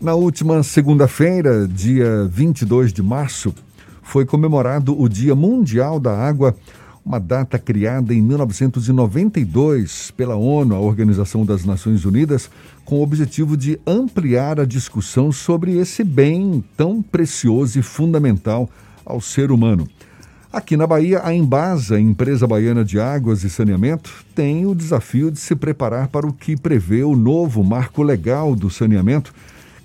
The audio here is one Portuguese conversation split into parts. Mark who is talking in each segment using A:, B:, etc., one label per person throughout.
A: Na última segunda-feira, dia 22 de março, foi comemorado o Dia Mundial da Água, uma data criada em 1992 pela ONU, a Organização das Nações Unidas, com o objetivo de ampliar a discussão sobre esse bem tão precioso e fundamental ao ser humano. Aqui na Bahia, a Embasa, empresa baiana de águas e saneamento, tem o desafio de se preparar para o que prevê o novo marco legal do saneamento,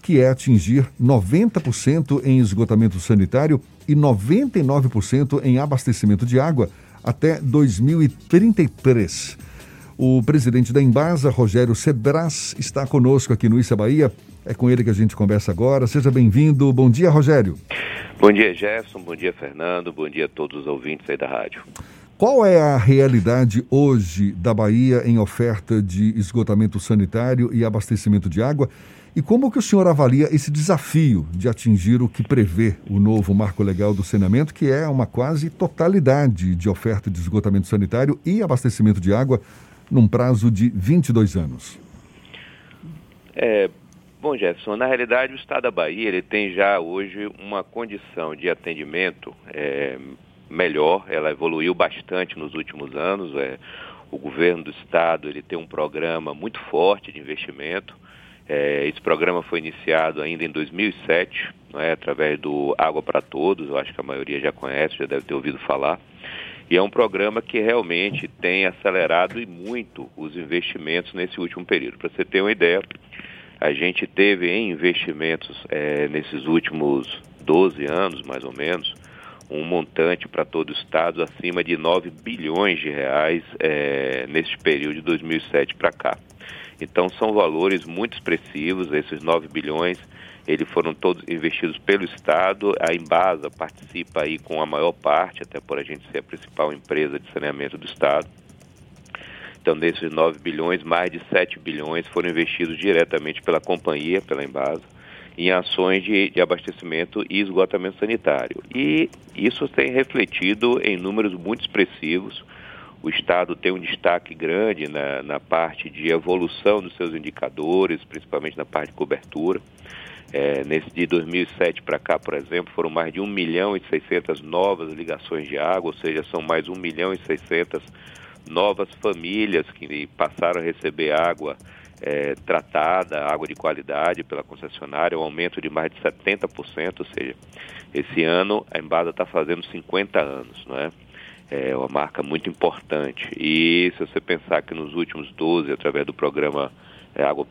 A: que é atingir 90% em esgotamento sanitário e 99% em abastecimento de água até 2033. O presidente da Embasa, Rogério Cedras, está conosco aqui no Issa Bahia. É com ele que a gente conversa agora. Seja bem-vindo. Bom dia, Rogério.
B: Bom dia, Jefferson. Bom dia, Fernando. Bom dia a todos os ouvintes aí da rádio.
A: Qual é a realidade hoje da Bahia em oferta de esgotamento sanitário e abastecimento de água? E como que o senhor avalia esse desafio de atingir o que prevê o novo marco legal do saneamento, que é uma quase totalidade de oferta de esgotamento sanitário e abastecimento de água num prazo de 22 anos?
B: É, bom, Jefferson, na realidade o Estado da Bahia ele tem já hoje uma condição de atendimento é, melhor, ela evoluiu bastante nos últimos anos. É, o governo do Estado ele tem um programa muito forte de investimento, é, esse programa foi iniciado ainda em 2007, é, através do Água para Todos, eu acho que a maioria já conhece, já deve ter ouvido falar. E é um programa que realmente tem acelerado e muito os investimentos nesse último período. Para você ter uma ideia, a gente teve em investimentos é, nesses últimos 12 anos, mais ou menos, um montante para todo o Estado acima de 9 bilhões de reais é, nesse período de 2007 para cá. Então são valores muito expressivos, esses 9 bilhões, eles foram todos investidos pelo Estado, a Embasa participa aí com a maior parte, até por a gente ser a principal empresa de saneamento do Estado. Então, desses 9 bilhões, mais de 7 bilhões foram investidos diretamente pela companhia, pela Embasa, em ações de, de, abastecimento e esgotamento sanitário. E isso tem refletido em números muito expressivos, o Estado tem um destaque grande na, na parte de evolução dos seus indicadores, principalmente na parte de cobertura. É, nesse de 2007 para cá, por exemplo, foram mais de 1 milhão e 600 novas ligações de água, ou seja, são mais 1 milhão e 600 novas famílias que passaram a receber água é, tratada, água de qualidade pela concessionária, um aumento de mais de 70%, ou seja, esse ano a Embada está fazendo 50 anos, não é? é uma marca muito importante. E se você pensar que nos últimos 12, através do programa é, Água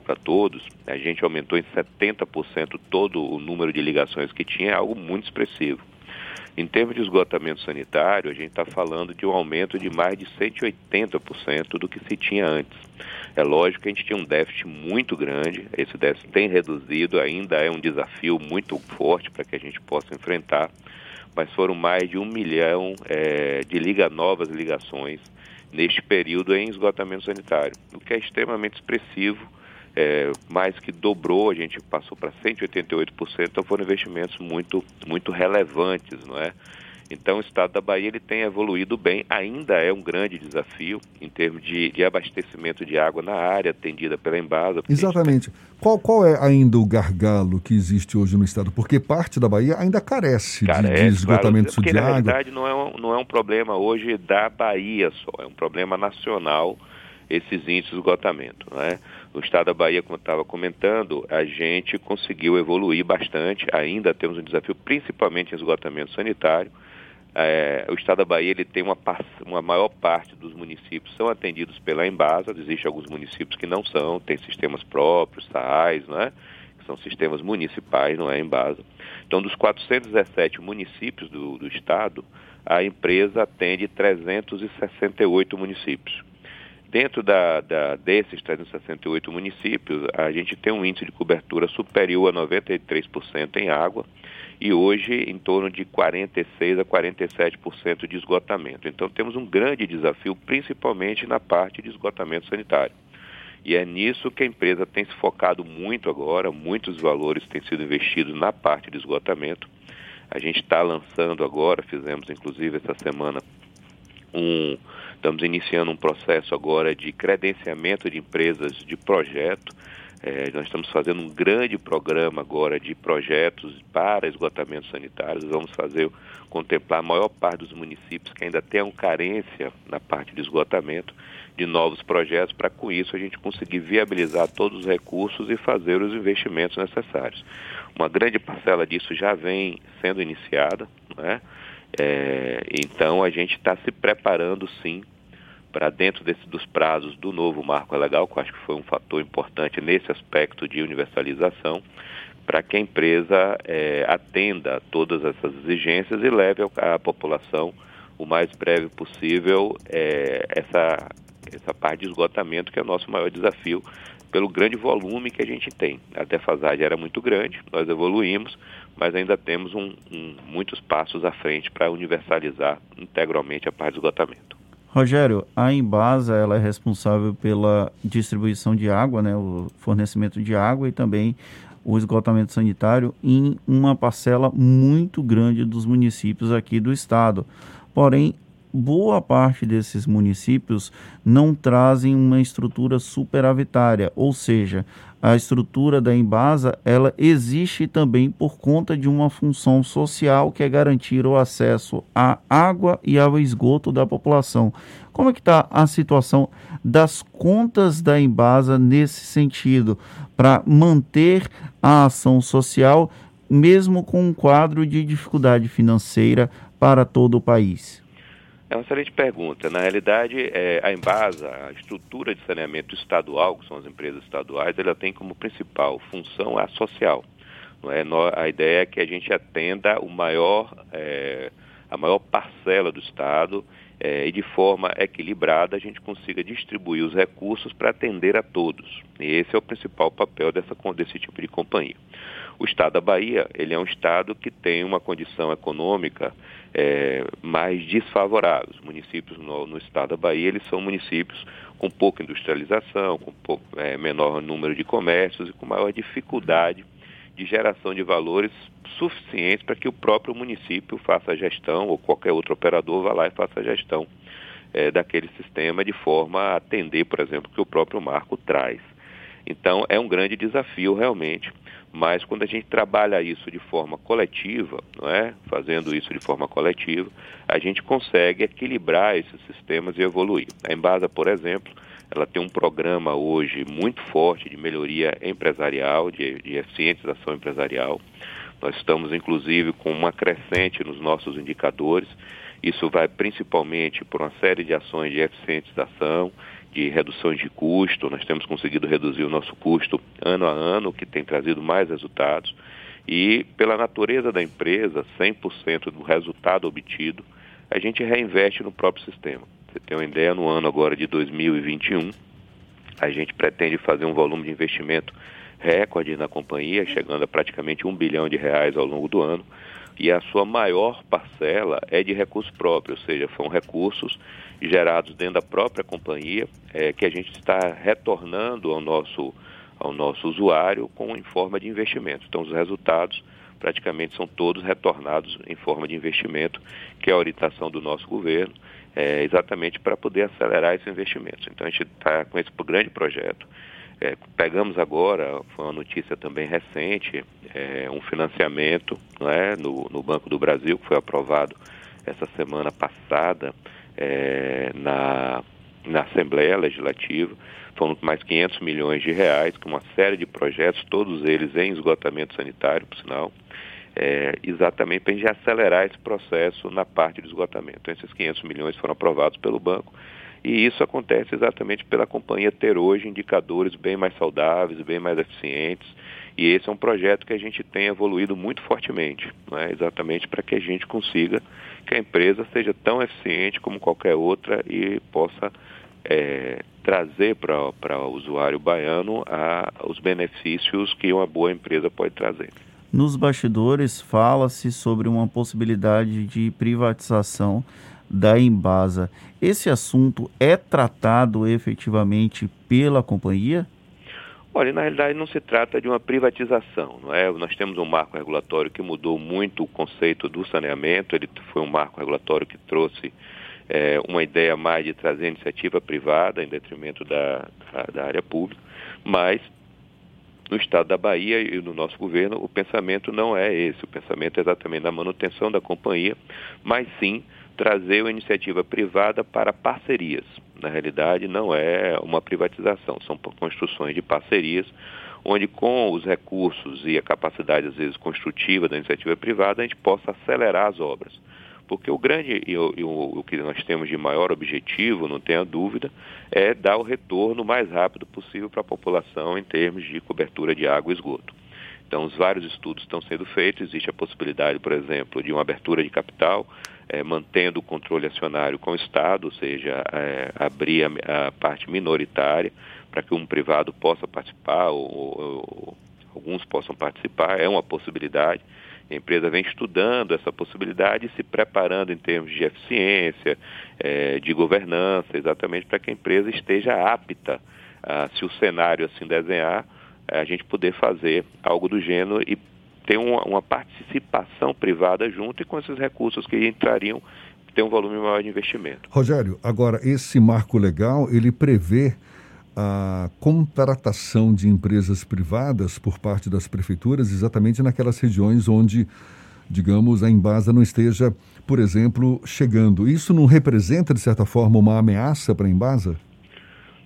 B: para é, Todos, a gente aumentou em 70% todo o número de ligações que tinha, é algo muito expressivo. Em termos de esgotamento sanitário, a gente está falando de um aumento de mais de 180% do que se tinha antes. É lógico que a gente tinha um déficit muito grande, esse déficit tem reduzido, ainda é um desafio muito forte para que a gente possa enfrentar, mas foram mais de um milhão é, de liga novas ligações neste período em esgotamento sanitário, o que é extremamente expressivo, é, mais que dobrou, a gente passou para 188%, então foram investimentos muito, muito relevantes, não é? Então, o estado da Bahia ele tem evoluído bem, ainda é um grande desafio em termos de, de abastecimento de água na área atendida pela Embasa.
A: Exatamente. Qual, qual é ainda o gargalo que existe hoje no estado? Porque parte da Bahia ainda carece, carece de, de, esgotamento
B: claro, porque,
A: de água.
B: Na verdade, não é, um, não é um problema hoje da Bahia só, é um problema nacional esses índices de esgotamento. Né? No estado da Bahia, como eu estava comentando, a gente conseguiu evoluir bastante, ainda temos um desafio principalmente em esgotamento sanitário, é, o estado da Bahia ele tem uma, uma maior parte dos municípios são atendidos pela Embasa, existem alguns municípios que não são, tem sistemas próprios, SAAs, né? que são sistemas municipais, não é Embasa. Então, dos 417 municípios do, do estado, a empresa atende 368 municípios. Dentro da, da, desses 368 municípios, a gente tem um índice de cobertura superior a 93% em água e hoje em torno de 46 a 47% de esgotamento. Então temos um grande desafio, principalmente na parte de esgotamento sanitário. E é nisso que a empresa tem se focado muito agora, muitos valores têm sido investidos na parte de esgotamento. A gente está lançando agora, fizemos inclusive essa semana um, estamos iniciando um processo agora de credenciamento de empresas de projeto É, nós estamos fazendo um grande programa agora de projetos para esgotamentos sanitários. Vamos fazer contemplar a maior parte dos municípios que ainda tenham carência na parte de esgotamento de novos projetos para com isso a gente conseguir viabilizar todos os recursos e fazer os investimentos necessários. Uma grande parcela disso já vem sendo iniciada, né? É, então a gente está se preparando sim para dentro desse, dos prazos do novo marco legal, que eu acho que foi um fator importante nesse aspecto de universalização, para que a empresa é, atenda a todas essas exigências e leve à população o mais breve possível é, essa, essa parte de esgotamento, que é o nosso maior desafio, pelo grande volume que a gente tem. A defasagem era muito grande, nós evoluímos, mas ainda temos um, um, muitos passos à frente para universalizar integralmente a parte de esgotamento.
C: Rogério, a Embasa ela é responsável pela distribuição de água, né, o fornecimento de água e também o esgotamento sanitário em uma parcela muito grande dos municípios aqui do estado. Porém, boa parte desses municípios não trazem uma estrutura superavitária, ou seja, a estrutura da Embasa ela existe também por conta de uma função social que é garantir o acesso à água e ao esgoto da população. Como é que está a situação das contas da Embasa nesse sentido para manter a ação social mesmo com um quadro de dificuldade financeira para todo o país?
B: É uma excelente pergunta. Na realidade, é, a Embasa, a estrutura de saneamento estadual, que são as empresas estaduais, ela tem como principal função a social. É? A ideia é que a gente atenda o maior, é, a maior parcela do Estado é, e de forma equilibrada a gente consiga distribuir os recursos para atender a todos. E esse é o principal papel dessa, desse tipo de companhia. O Estado da Bahia, ele é um Estado que tem uma condição econômica é, mais desfavorável. Os municípios no, no, Estado da Bahia, eles são municípios com pouca industrialização, com pouco, é, menor número de comércios e com maior dificuldade de geração de valores suficientes para que o próprio município faça a gestão ou qualquer outro operador vá lá e faça a gestão é, daquele sistema de forma a atender, por exemplo, o que o próprio marco traz. Então, é um grande desafio realmente mas quando a gente trabalha isso de forma coletiva, não é? fazendo isso de forma coletiva, a gente consegue equilibrar esses sistemas e evoluir. A Embasa, por exemplo, ela tem um programa hoje muito forte de melhoria empresarial, de, de eficientização empresarial. Nós estamos, inclusive, com uma crescente nos nossos indicadores. Isso vai principalmente por uma série de ações de eficientização, de reduções de custo, nós temos conseguido reduzir o nosso custo ano a ano, o que tem trazido mais resultados. E pela natureza da empresa, 100% do resultado obtido, a gente reinveste no próprio sistema. Você tem uma ideia, no ano agora de 2021, a gente pretende fazer um volume de investimento recorde na companhia, chegando a praticamente um bilhão de reais ao longo do ano, e a sua maior parcela é de recursos próprios, ou seja, são recursos gerados dentro da própria companhia é, que a gente está retornando ao nosso, ao nosso usuário com, em forma de investimento. Então, os resultados praticamente são todos retornados em forma de investimento, que é a orientação do nosso governo, é, exatamente para poder acelerar esses investimentos. Então, a gente está com esse grande projeto é, pegamos agora, foi uma notícia também recente, é, um financiamento é, no, no, Banco do Brasil, que foi aprovado essa semana passada é, na, na Assembleia Legislativa. Foram mais 500 milhões de reais, com uma série de projetos, todos eles em esgotamento sanitário, por sinal, é, exatamente para a gente acelerar esse processo na parte do esgotamento. Então, esses 500 milhões foram aprovados pelo banco e isso acontece exatamente pela companhia ter hoje indicadores bem mais saudáveis, bem mais eficientes. E esse é um projeto que a gente tem evoluído muito fortemente, é? exatamente para que a gente consiga que a empresa seja tão eficiente como qualquer outra e possa é, trazer para o usuário baiano a, os benefícios que uma boa empresa pode trazer.
C: Nos bastidores fala-se sobre uma possibilidade de privatização da Embasa. Esse assunto é tratado efetivamente pela companhia?
B: Olha, na realidade não se trata de uma privatização, não é? Nós temos um marco regulatório que mudou muito o conceito do saneamento, ele foi um marco regulatório que trouxe é, uma ideia mais de trazer iniciativa privada em detrimento da, da, da área pública, mas No estado da Bahia e no nosso governo, o pensamento não é esse. O pensamento é exatamente da manutenção da companhia, mas sim trazer uma iniciativa privada para parcerias. Na realidade, não é uma privatização, são construções de parcerias, onde com os recursos e a capacidade, às vezes, construtiva da iniciativa privada, a gente possa acelerar as obras. Porque o grande e o, que nós temos de maior objetivo, não tenha dúvida, é dar o retorno mais rápido possível para a população em termos de cobertura de água e esgoto. Então, os vários estudos estão sendo feitos. Existe a possibilidade, por exemplo, de uma abertura de capital, é, mantendo o controle acionário com o Estado, ou seja, é, abrir a, a, parte minoritária para que um privado possa participar ou, ou, alguns possam participar. É uma possibilidade. A empresa vem estudando essa possibilidade e se preparando em termos de eficiência, é, de governança, exatamente para que a empresa esteja apta, a, se o cenário assim desenhar, a gente poder fazer algo do gênero e ter uma, uma participação privada junto e com esses recursos que entrariam ter um volume maior de investimento.
A: Rogério, agora esse marco legal ele prevê a contratação de empresas privadas por parte das prefeituras exatamente naquelas regiões onde, digamos, a Embasa não esteja, por exemplo, chegando. Isso não representa, de certa forma, uma ameaça para a Embasa?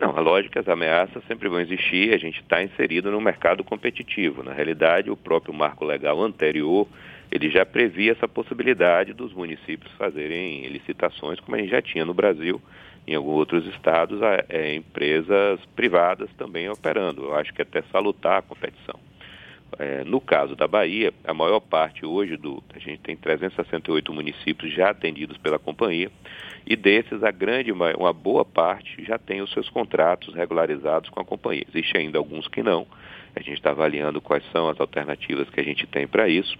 B: Não, a lógica, as ameaças sempre vão existir, a gente está inserido no mercado competitivo. Na realidade, o próprio marco legal anterior, ele já previa essa possibilidade dos municípios fazerem licitações, como a gente já tinha no Brasil, em alguns outros estados, é, empresas privadas também operando. Eu acho que é até salutar a competição. É, no caso da Bahia, a maior parte hoje do. A gente tem 368 municípios já atendidos pela companhia, e desses, a grande, uma, boa parte já tem os seus contratos regularizados com a companhia. Existem ainda alguns que não. A gente está avaliando quais são as alternativas que a gente tem para isso.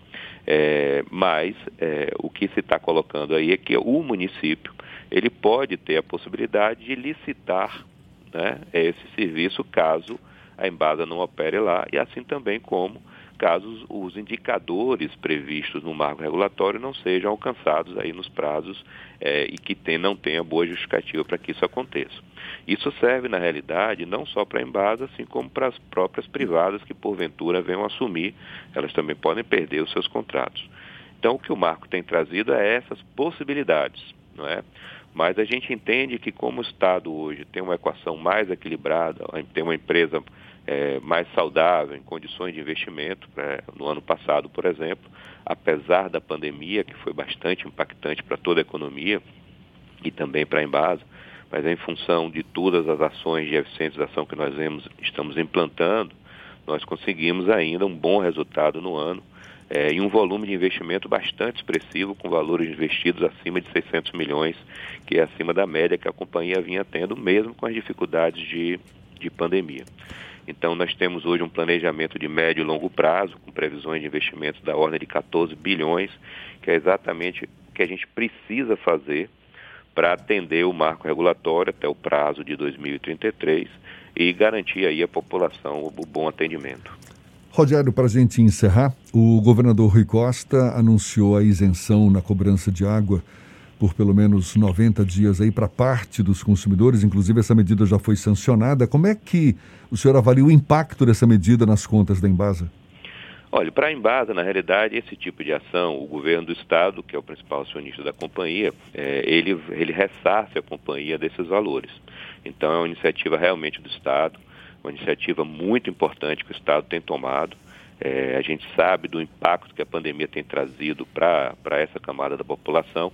B: É, mas é, o que se está colocando aí é que o município ele pode ter a possibilidade de licitar né, esse serviço caso a Embasa não opere lá, e assim também como caso os indicadores previstos no marco regulatório não sejam alcançados aí nos prazos é, e que tem, não tenha boa justificativa para que isso aconteça. Isso serve, na realidade, não só para a Embasa, assim como para as próprias privadas que, porventura, venham assumir, elas também podem perder os seus contratos. Então, o que o marco tem trazido é essas possibilidades, não é? Mas a gente entende que como o Estado hoje tem uma equação mais equilibrada, tem uma empresa é, mais saudável, em condições de investimento. Né? No ano passado, por exemplo, apesar da pandemia, que foi bastante impactante para toda a economia e também para a Embasa, mas em função de todas as ações de eficientização que nós vemos, estamos implantando, nós conseguimos ainda um bom resultado no ano é, e um volume de investimento bastante expressivo, com valores investidos acima de 600 milhões, que é acima da média que a companhia vinha tendo, mesmo com as dificuldades de, de pandemia. Então, nós temos hoje um planejamento de médio e longo prazo, com previsões de investimentos da ordem de 14 bilhões, que é exatamente o que a gente precisa fazer para atender o marco regulatório até o prazo de 2033 e garantir aí à população o bom atendimento.
A: Rogério, para a gente encerrar, o governador Rui Costa anunciou a isenção na cobrança de água por pelo menos 90 dias aí para parte dos consumidores, inclusive essa medida já foi sancionada. Como é que o senhor avalia o impacto dessa medida nas contas da Embasa?
B: Olha, para a Embasa, na realidade, esse tipo de ação, o governo do Estado, que é o principal acionista da companhia, é, ele, ele ressarce a companhia desses valores. Então, é uma iniciativa realmente do Estado, uma iniciativa muito importante que o Estado tem tomado. É, a gente sabe do impacto que a pandemia tem trazido para essa camada da população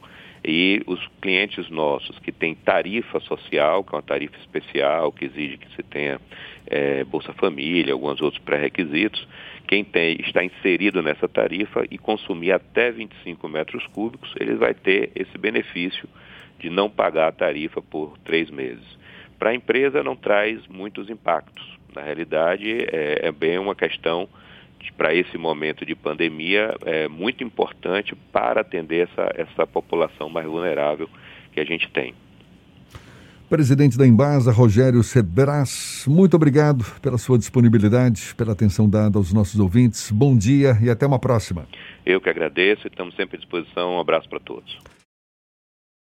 B: e os clientes nossos que têm tarifa social, que é uma tarifa especial, que exige que se tenha é, Bolsa Família, alguns outros pré-requisitos, quem tem, está inserido nessa tarifa e consumir até 25 metros cúbicos, ele vai ter esse benefício de não pagar a tarifa por três meses. Para a empresa não traz muitos impactos. Na realidade, é, é bem uma questão para esse momento de pandemia é muito importante para atender essa, essa população mais vulnerável que a gente tem.
A: Presidente da Embasa, Rogério Cebras, muito obrigado pela sua disponibilidade, pela atenção dada aos nossos ouvintes. Bom dia e até uma próxima.
B: Eu que agradeço e estamos sempre à disposição. Um abraço para todos.